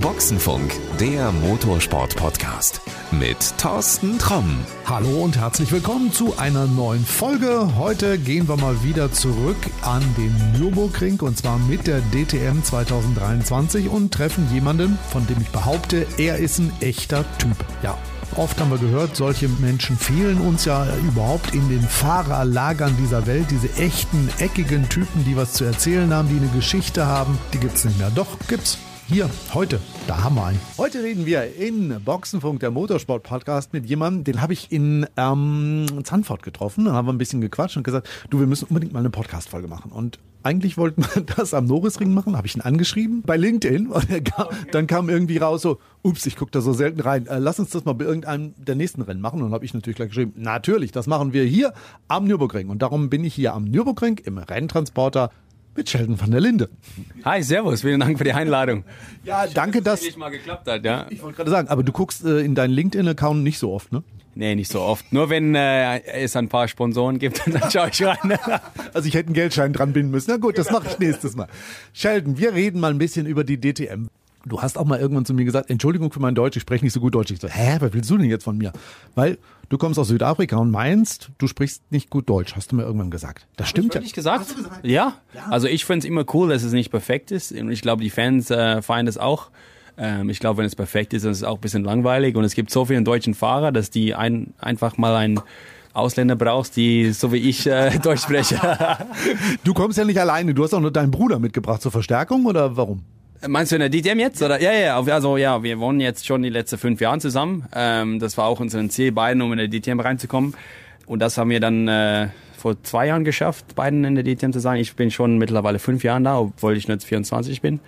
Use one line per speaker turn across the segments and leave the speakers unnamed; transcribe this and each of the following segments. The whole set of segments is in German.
Boxenfunk, der Motorsport-Podcast mit Thorsten Tromm.
Hallo und herzlich willkommen zu einer neuen Folge. Heute gehen wir mal wieder zurück an den Nürburgring und zwar mit der DTM 2023 und treffen jemanden, von dem ich behaupte, er ist ein echter Typ. Ja, Oft haben wir gehört, solche Menschen fehlen uns ja überhaupt in den Fahrerlagern dieser Welt. Diese echten, eckigen Typen, die was zu erzählen haben, die eine Geschichte haben, die gibt es nicht mehr. Doch, gibt's. Hier, heute, da haben wir einen. Heute reden wir in Boxenfunk, der Motorsport-Podcast, mit jemandem, den habe ich in ähm, Zandvoort getroffen. Da haben wir ein bisschen gequatscht und gesagt, du, wir müssen unbedingt mal eine Podcast-Folge machen. Und eigentlich wollten wir das am Norrisring machen, habe ich ihn angeschrieben bei LinkedIn und kam, okay. dann kam irgendwie raus so, ups, ich gucke da so selten rein, äh, lass uns das mal bei irgendeinem der nächsten Rennen machen. Und dann habe ich natürlich gleich geschrieben, natürlich, das machen wir hier am Nürburgring. Und darum bin ich hier am Nürburgring im Renntransporter mit Sheldon van der Linde.
Hi, servus, vielen Dank für die Einladung.
Ja, Schön, danke, dass
es mal geklappt hat, ja.
Ich wollte gerade sagen, aber du guckst äh, in deinen LinkedIn-Account nicht so oft, ne?
Nee, nicht so oft. Nur wenn äh, es ein paar Sponsoren gibt, dann schaue ich rein.
also ich hätte einen Geldschein dran binden müssen. Na gut, das mache ich nächstes Mal. Sheldon, wir reden mal ein bisschen über die DTM. Du hast auch mal irgendwann zu mir gesagt, Entschuldigung für mein Deutsch, ich spreche nicht so gut Deutsch. Ich so, hä, was willst du denn jetzt von mir? Weil du kommst aus Südafrika und meinst, du sprichst nicht gut Deutsch, hast du mir irgendwann gesagt. Das Hab stimmt
ich ja. gesagt? gesagt? Ja? ja. Also ich finde es immer cool, dass es nicht perfekt ist. Und ich glaube, die Fans äh, feiern das auch. Ähm, ich glaube, wenn es perfekt ist, dann ist es auch ein bisschen langweilig. Und es gibt so viele deutschen Fahrer, dass die ein, einfach mal ein Ausländer brauchst, die so wie ich äh, Deutsch sprechen.
du kommst ja nicht alleine, du hast auch nur deinen Bruder mitgebracht zur Verstärkung oder warum?
Meinst du in der DTM jetzt? Oder? Ja, ja, also ja, wir wohnen jetzt schon die letzten fünf Jahre zusammen. Ähm, das war auch unser Ziel, beiden, um in der DTM reinzukommen. Und das haben wir dann äh, vor zwei Jahren geschafft, beiden in der DTM zu sein. Ich bin schon mittlerweile fünf Jahre da, obwohl ich jetzt 24 bin.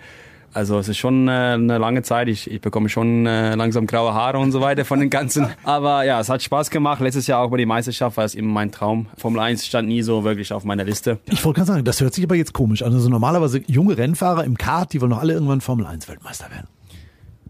Also es ist schon äh, eine lange Zeit. Ich, ich bekomme schon äh, langsam graue Haare und so weiter von den ganzen. Aber ja, es hat Spaß gemacht. Letztes Jahr auch bei der Meisterschaft war es immer mein Traum. Formel 1 stand nie so wirklich auf meiner Liste.
Ich wollte gerade sagen, das hört sich aber jetzt komisch an. Also normalerweise junge Rennfahrer im Kart, die wollen doch alle irgendwann Formel 1 Weltmeister werden.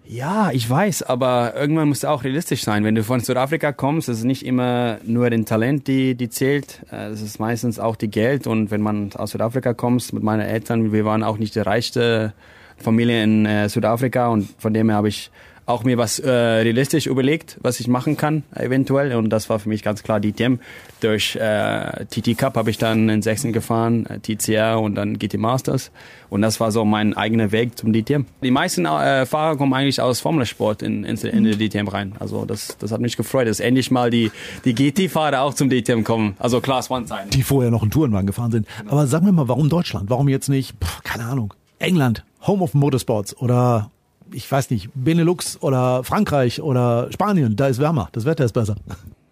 Ja, ich weiß, aber irgendwann muss es auch realistisch sein. Wenn du von Südafrika kommst, ist es nicht immer nur den Talent, die, die zählt. Äh, es ist meistens auch die Geld. Und wenn man aus Südafrika kommt, mit meinen Eltern, wir waren auch nicht der reichste Familie in äh, Südafrika und von dem her habe ich auch mir was äh, realistisch überlegt, was ich machen kann eventuell und das war für mich ganz klar DTM. Durch äh, TT Cup habe ich dann in Sachsen gefahren, äh, TCR und dann GT Masters und das war so mein eigener Weg zum DTM. Die meisten äh, Fahrer kommen eigentlich aus Formelsport in, in, in die DTM rein, also das, das hat mich gefreut, dass endlich mal die, die GT-Fahrer auch zum DTM kommen, also Class One sein.
Die vorher noch in Tourenwagen gefahren sind. Aber sag mir mal, warum Deutschland? Warum jetzt nicht, pff, keine Ahnung, England, Home of Motorsports oder ich weiß nicht, Benelux oder Frankreich oder Spanien, da ist wärmer, das Wetter ist besser.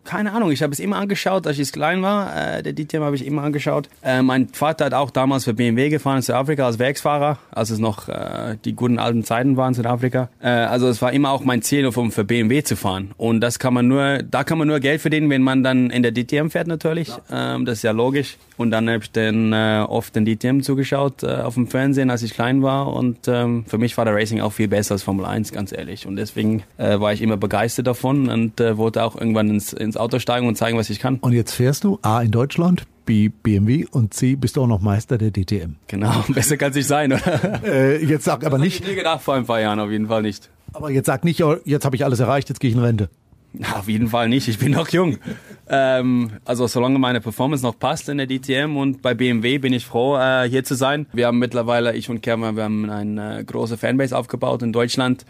Keine Ahnung, ich habe es immer angeschaut, als ich klein war. Äh, der DTM habe ich immer angeschaut. Äh, mein Vater hat auch damals für BMW gefahren in Südafrika als Werksfahrer, als es noch äh, die guten alten Zeiten waren in Südafrika. Äh, also es war immer auch mein Ziel, um für BMW zu fahren. Und das kann man nur, da kann man nur Geld verdienen, wenn man dann in der DTM fährt natürlich. Ähm, das ist ja logisch. Und dann habe ich dann äh, oft den DTM zugeschaut äh, auf dem Fernsehen, als ich klein war. Und ähm, für mich war der Racing auch viel besser als Formel 1, ganz ehrlich. Und deswegen äh, war ich immer begeistert davon und äh, wollte auch irgendwann ins, ins Auto steigen und zeigen, was ich kann.
Und jetzt fährst du A in Deutschland, B BMW und C bist du auch noch Meister der DTM.
Genau, besser kann es nicht sein, oder?
Äh, jetzt sag aber
das
nicht.
Ich nie gedacht vor ein paar Jahren, auf jeden Fall nicht.
Aber jetzt sag nicht, oh, jetzt habe ich alles erreicht, jetzt gehe ich in Rente.
Na, auf jeden Fall nicht. Ich bin noch jung. Ähm, also solange meine Performance noch passt in der DTM und bei BMW bin ich froh, äh, hier zu sein. Wir haben mittlerweile, ich und Kermer, wir haben eine äh, große Fanbase aufgebaut in Deutschland.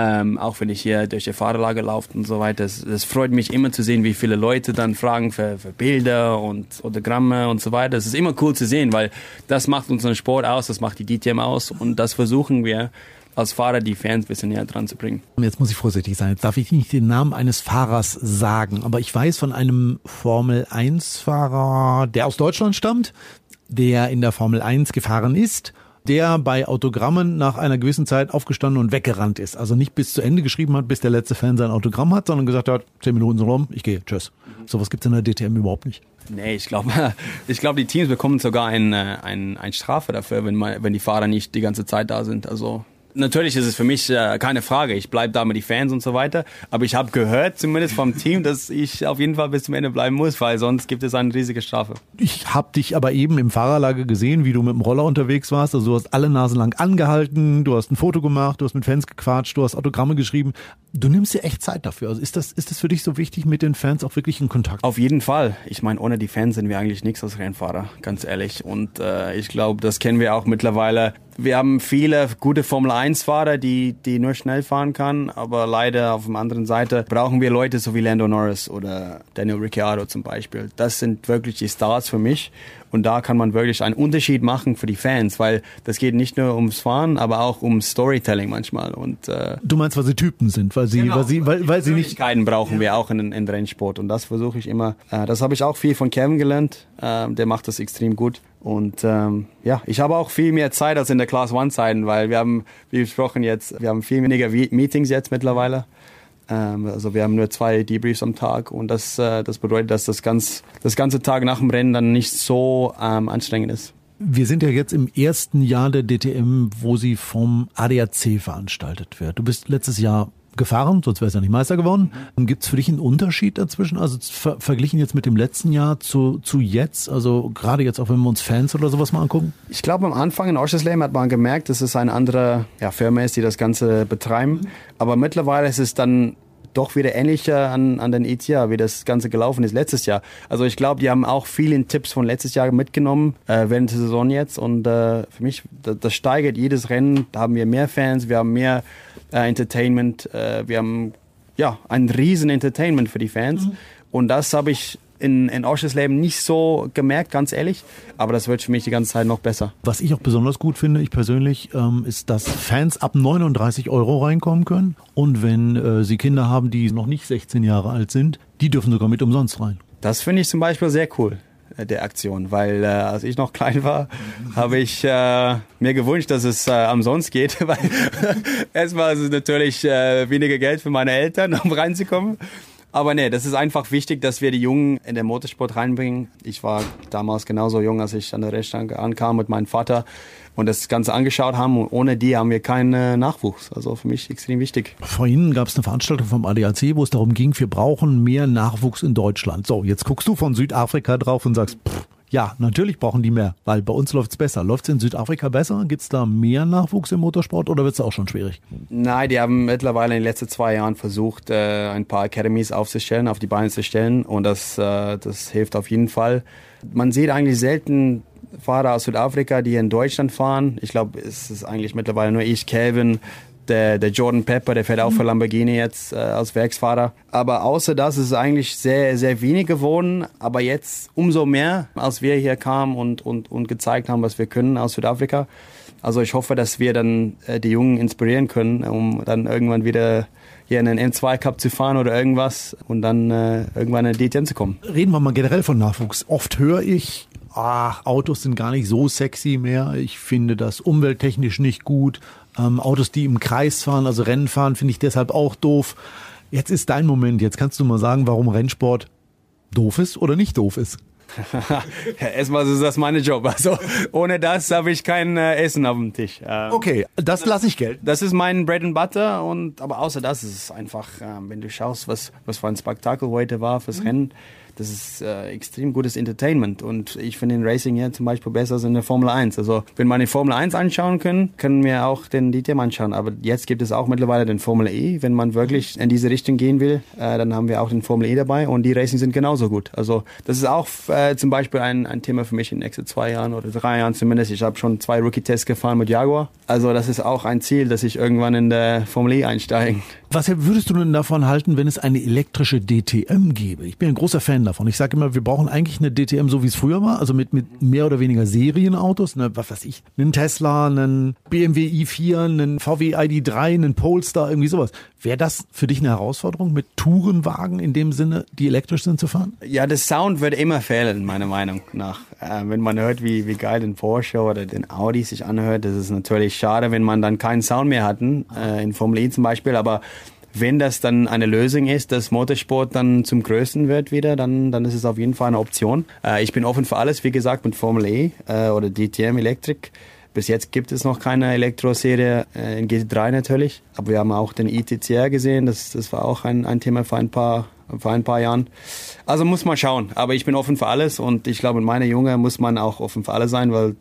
Ähm, auch wenn ich hier durch die Fahrerlager laufe und so weiter. Es freut mich immer zu sehen, wie viele Leute dann fragen für, für Bilder und Autogramme und so weiter. Es ist immer cool zu sehen, weil das macht unseren Sport aus, das macht die DTM aus und das versuchen wir als Fahrer die Fans ein bisschen näher dran zu bringen.
Jetzt muss ich vorsichtig sein. Jetzt darf ich nicht den Namen eines Fahrers sagen, aber ich weiß von einem Formel 1 Fahrer, der aus Deutschland stammt, der in der Formel 1 gefahren ist der bei Autogrammen nach einer gewissen Zeit aufgestanden und weggerannt ist. Also nicht bis zu Ende geschrieben hat, bis der letzte Fan sein Autogramm hat, sondern gesagt hat, zehn Minuten sind rum, ich gehe, tschüss. Mhm. Sowas gibt's in der DTM überhaupt nicht.
Nee, ich glaube, ich glaube, die Teams bekommen sogar ein, ein, ein Strafe dafür, wenn, man, wenn die Fahrer nicht die ganze Zeit da sind. Also Natürlich ist es für mich äh, keine Frage. Ich bleibe da mit die Fans und so weiter. Aber ich habe gehört, zumindest vom Team, dass ich auf jeden Fall bis zum Ende bleiben muss, weil sonst gibt es eine riesige Strafe.
Ich habe dich aber eben im Fahrerlager gesehen, wie du mit dem Roller unterwegs warst. Also du hast alle Nasen lang angehalten, du hast ein Foto gemacht, du hast mit Fans gequatscht, du hast Autogramme geschrieben. Du nimmst dir echt Zeit dafür. Also ist das, ist das für dich so wichtig, mit den Fans auch wirklich in Kontakt?
Auf jeden Fall. Ich meine, ohne die Fans sind wir eigentlich nichts als Rennfahrer, ganz ehrlich. Und äh, ich glaube, das kennen wir auch mittlerweile wir haben viele gute Formel-1-Fahrer, die, die nur schnell fahren kann, aber leider auf der anderen Seite brauchen wir Leute so wie Lando Norris oder Daniel Ricciardo zum Beispiel. Das sind wirklich die Stars für mich und da kann man wirklich einen Unterschied machen für die Fans, weil das geht nicht nur ums Fahren, aber auch um Storytelling manchmal. Und äh,
du meinst, weil sie Typen sind, weil sie, genau. weil sie, weil, weil sie nicht.
brauchen ja. wir auch in, in Rennsport und das versuche ich immer. Äh, das habe ich auch viel von Kevin gelernt. Äh, der macht das extrem gut. Und ähm, ja, ich habe auch viel mehr Zeit als in der Class One Zeiten, weil wir haben, wie besprochen jetzt, wir haben viel weniger Meetings jetzt mittlerweile. Ähm, also wir haben nur zwei Debriefs am Tag und das, äh, das bedeutet, dass das, ganz, das ganze Tag nach dem Rennen dann nicht so ähm, anstrengend ist.
Wir sind ja jetzt im ersten Jahr der DTM, wo sie vom ADAC veranstaltet wird. Du bist letztes Jahr gefahren, sonst wäre es ja nicht Meister geworden. Gibt es für dich einen Unterschied dazwischen? Also ver verglichen jetzt mit dem letzten Jahr zu, zu jetzt, also gerade jetzt auch wenn wir uns Fans oder sowas mal angucken?
Ich glaube am Anfang in Oschersleben hat man gemerkt, dass es eine andere ja, Firma ist, die das Ganze betreiben. Aber mittlerweile ist es dann doch wieder ähnlicher an, an den ETA, wie das Ganze gelaufen ist letztes Jahr. Also ich glaube, die haben auch viele Tipps von letztes Jahr mitgenommen äh, während der Saison jetzt und äh, für mich, das, das steigert jedes Rennen, da haben wir mehr Fans, wir haben mehr äh, Entertainment. Äh, wir haben ja ein riesen Entertainment für die Fans. Mhm. Und das habe ich in, in Leben nicht so gemerkt, ganz ehrlich. Aber das wird für mich die ganze Zeit noch besser.
Was ich auch besonders gut finde, ich persönlich, ähm, ist, dass Fans ab 39 Euro reinkommen können. Und wenn äh, sie Kinder haben, die noch nicht 16 Jahre alt sind, die dürfen sogar mit umsonst rein.
Das finde ich zum Beispiel sehr cool. Äh, der Aktion, weil äh, als ich noch klein war, habe ich äh, mir gewünscht, dass es äh, umsonst geht, weil erstmal ist es natürlich äh, weniger Geld für meine Eltern, um reinzukommen. Aber nee, das ist einfach wichtig, dass wir die Jungen in den Motorsport reinbringen. Ich war damals genauso jung, als ich an der Rennstrecke ankam mit meinem Vater und das Ganze angeschaut haben. Und ohne die haben wir keinen Nachwuchs. Also für mich extrem wichtig.
Vorhin gab es eine Veranstaltung vom ADAC, wo es darum ging, wir brauchen mehr Nachwuchs in Deutschland. So, jetzt guckst du von Südafrika drauf und sagst, pff, ja, natürlich brauchen die mehr, weil bei uns läuft's besser. Läuft's in Südafrika besser? Gibt's da mehr Nachwuchs im Motorsport oder wird's auch schon schwierig?
Nein, die haben mittlerweile in den letzten zwei Jahren versucht, äh, ein paar Academies aufzustellen, auf die Beine zu stellen und das, äh, das hilft auf jeden Fall. Man sieht eigentlich selten Fahrer aus Südafrika, die in Deutschland fahren. Ich glaube, es ist eigentlich mittlerweile nur ich, Calvin, der, der Jordan Pepper, der fährt auch für Lamborghini jetzt äh, als Werksfahrer. Aber außer das ist es eigentlich sehr, sehr wenig geworden. Aber jetzt umso mehr, als wir hier kamen und, und, und gezeigt haben, was wir können aus Südafrika. Also ich hoffe, dass wir dann äh, die Jungen inspirieren können, um dann irgendwann wieder hier in den M2 Cup zu fahren oder irgendwas und dann äh, irgendwann in den DTM zu kommen.
Reden wir mal generell von Nachwuchs. Oft höre ich, ach, Autos sind gar nicht so sexy mehr. Ich finde das umwelttechnisch nicht gut. Ähm, Autos, die im Kreis fahren, also Rennen fahren, finde ich deshalb auch doof. Jetzt ist dein Moment. Jetzt kannst du mal sagen, warum Rennsport doof ist oder nicht doof ist.
Erstmal ist das mein Job. Also ohne das habe ich kein äh, Essen auf dem Tisch.
Ähm, okay, das lasse ich gelten.
Das ist mein Bread and Butter und aber außer das ist es einfach, äh, wenn du schaust, was was für ein Spektakel heute war fürs mhm. Rennen das ist äh, extrem gutes Entertainment und ich finde den Racing hier zum Beispiel besser als in der Formel 1. Also wenn man die Formel 1 anschauen können, können wir auch den DTM anschauen. Aber jetzt gibt es auch mittlerweile den Formel E. Wenn man wirklich in diese Richtung gehen will, äh, dann haben wir auch den Formel E dabei und die Racing sind genauso gut. Also das ist auch äh, zum Beispiel ein, ein Thema für mich in den nächsten zwei Jahren oder drei Jahren zumindest. Ich habe schon zwei Rookie-Tests gefahren mit Jaguar. Also das ist auch ein Ziel, dass ich irgendwann in der Formel E einsteige.
Was würdest du denn davon halten, wenn es eine elektrische DTM gäbe? Ich bin ein großer Fan davon. Ich sage immer, wir brauchen eigentlich eine DTM, so wie es früher war, also mit, mit mehr oder weniger Serienautos, ne, was weiß ich, einen Tesla, einen BMW i4, einen VW ID3, einen Polestar, irgendwie sowas. Wäre das für dich eine Herausforderung, mit Tourenwagen in dem Sinne, die elektrisch sind, zu fahren?
Ja, der Sound wird immer fehlen, meiner Meinung nach. Äh, wenn man hört, wie, wie geil den Porsche oder den Audi sich anhört, das ist natürlich schade, wenn man dann keinen Sound mehr hatten, äh, in Formel E zum Beispiel, aber wenn das dann eine Lösung ist, dass Motorsport dann zum Größten wird wieder, dann, dann ist es auf jeden Fall eine Option. Äh, ich bin offen für alles, wie gesagt, mit Formel E äh, oder DTM Electric. Bis jetzt gibt es noch keine Elektroserie äh, in GT3 natürlich, aber wir haben auch den ITCR gesehen, das, das war auch ein, ein Thema für ein paar vor ein paar Jahren. Also muss man schauen. Aber ich bin offen für alles und ich glaube, in meiner Junge muss man auch offen für alles sein, weil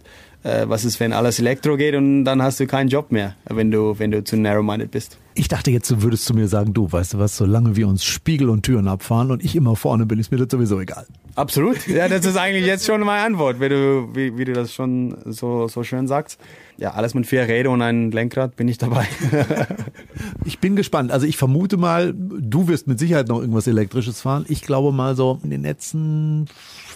äh, was ist, wenn alles Elektro geht und dann hast du keinen Job mehr, wenn du, wenn du zu narrow-minded bist.
Ich dachte jetzt, du würdest zu mir sagen, du, weißt du was, solange wir uns Spiegel und Türen abfahren und ich immer vorne bin, ist mir das sowieso egal.
Absolut. Ja, das ist eigentlich jetzt schon meine Antwort, wie du, wie, wie du das schon so, so schön sagst. Ja, alles mit vier Rädern und einem Lenkrad bin ich dabei.
ich bin gespannt. Also ich vermute mal, du wirst mit Sicherheit noch irgendwas Elektrisches fahren. Ich glaube mal so in den letzten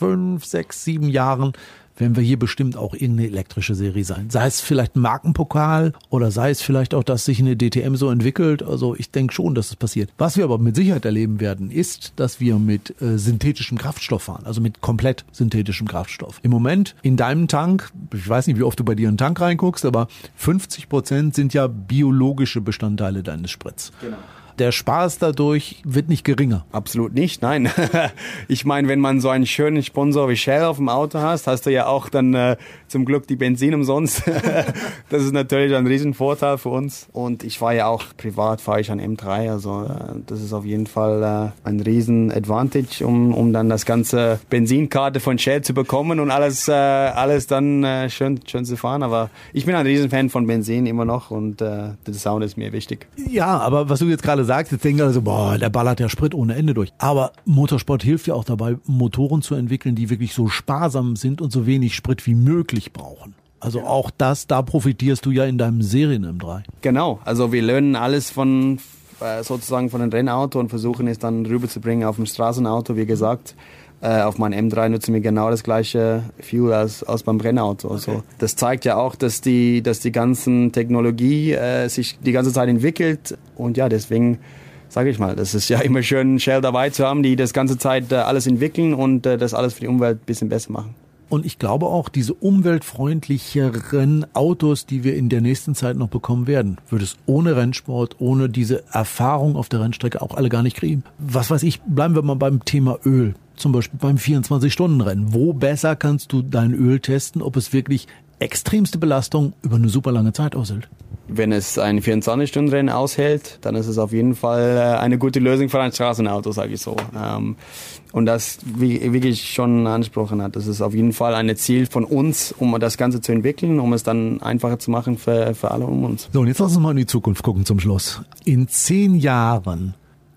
fünf, sechs, sieben Jahren werden wir hier bestimmt auch irgendeine elektrische Serie sein. Sei es vielleicht ein Markenpokal oder sei es vielleicht auch, dass sich eine DTM so entwickelt. Also ich denke schon, dass es passiert. Was wir aber mit Sicherheit erleben werden, ist, dass wir mit äh, synthetischem Kraftstoff fahren, also mit komplett synthetischem Kraftstoff. Im Moment in deinem Tank, ich weiß nicht, wie oft du bei dir in den Tank reinguckst, aber 50 Prozent sind ja biologische Bestandteile deines Spritz. Genau der Spaß dadurch wird nicht geringer.
Absolut nicht, nein. ich meine, wenn man so einen schönen Sponsor wie Shell auf dem Auto hast, hast du ja auch dann äh, zum Glück die Benzin umsonst. das ist natürlich ein Riesenvorteil für uns. Und ich fahre ja auch privat, fahre ich an M3, also äh, das ist auf jeden Fall äh, ein riesen Advantage, um, um dann das ganze Benzinkarte von Shell zu bekommen und alles, äh, alles dann äh, schön, schön zu fahren. Aber ich bin ein Riesenfan von Benzin immer noch und äh, der Sound ist mir wichtig.
Ja, aber was du jetzt gerade sagst, jetzt denken alle so, boah, der ballert ja Sprit ohne Ende durch. Aber Motorsport hilft ja auch dabei, Motoren zu entwickeln, die wirklich so sparsam sind und so wenig Sprit wie möglich brauchen. Also auch das, da profitierst du ja in deinem Serien M3.
Genau, also wir lernen alles von äh, sozusagen von einem Rennauto und versuchen es dann rüberzubringen auf ein Straßenauto, wie gesagt. Äh, auf meinem M3 nutzen wir genau das gleiche Fuel als, als beim Brennauto. Also okay. das zeigt ja auch, dass die, dass die ganzen Technologie äh, sich die ganze Zeit entwickelt und ja, deswegen sage ich mal, das ist ja immer schön, Shell dabei zu haben, die das ganze Zeit äh, alles entwickeln und äh, das alles für die Umwelt ein bisschen besser machen.
Und ich glaube auch, diese umweltfreundlicheren Autos, die wir in der nächsten Zeit noch bekommen werden, würde es ohne Rennsport, ohne diese Erfahrung auf der Rennstrecke auch alle gar nicht kriegen. Was weiß ich, bleiben wir mal beim Thema Öl. Zum Beispiel beim 24-Stunden-Rennen. Wo besser kannst du dein Öl testen, ob es wirklich extremste Belastung über eine super lange Zeit aushält?
Wenn es ein 24-Stunden-Rennen aushält, dann ist es auf jeden Fall äh, eine gute Lösung für ein Straßenauto, sage ich so. Ähm, und das, wie, wie ich schon angesprochen habe, das ist auf jeden Fall ein Ziel von uns, um das Ganze zu entwickeln, um es dann einfacher zu machen für, für alle um uns.
So, und jetzt lass uns mal in die Zukunft gucken zum Schluss. In zehn Jahren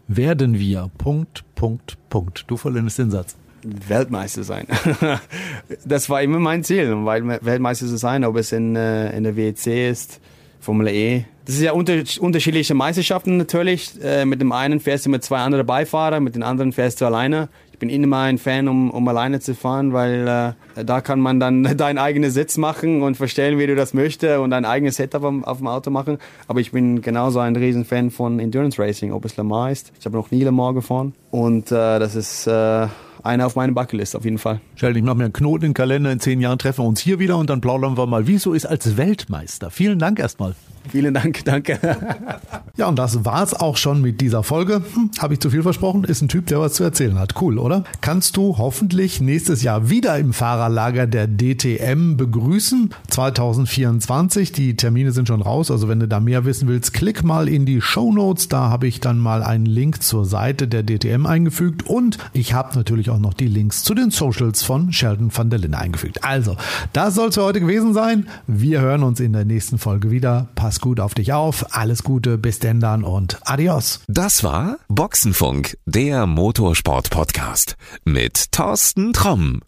werden wir Punkt, Punkt, Punkt. Du vollendest den Satz.
Weltmeister sein. das war immer mein Ziel, Weltmeister zu sein, ob es in, äh, in der WEC ist, Formel E. Das ist ja unter, unterschiedliche Meisterschaften natürlich. Äh, mit dem einen fährst du mit zwei anderen Beifahrern, mit den anderen fährst du alleine. Ich bin immer ein Fan, um, um alleine zu fahren, weil äh, da kann man dann deinen eigenen Sitz machen und verstellen, wie du das möchtest und dein eigenes Setup auf, auf dem Auto machen. Aber ich bin genauso ein Riesenfan von Endurance Racing, ob es Le Mans ist. Ich habe noch nie Le Mans gefahren und äh, das ist äh, einer auf meiner Bucketlist auf jeden Fall.
Sheldon, ich mache mir einen Knoten in den Kalender. In zehn Jahren treffen wir uns hier wieder und dann plaudern wir mal, wie es so ist als Weltmeister. Vielen Dank erstmal.
Vielen Dank, danke.
ja, und das war's auch schon mit dieser Folge. Hm, Habe ich zu viel versprochen? Ist ein Typ, der was zu erzählen hat. Cool, oder? Kannst du hoffentlich nächstes Jahr wieder im Fahrerlager der DTM begrüßen. 2024. Die Termine sind schon raus. Also wenn du da mehr wissen willst, klick mal in die Show Notes. Da habe ich dann mal einen Link zur Seite der DTM eingefügt. Und ich habe natürlich auch noch die Links zu den Socials von Sheldon van der Linde eingefügt. Also, das soll es für heute gewesen sein. Wir hören uns in der nächsten Folge wieder. Pass Pass gut auf dich auf. Alles Gute, bis denn dann und adios.
Das war Boxenfunk, der Motorsport-Podcast mit Thorsten Tromm.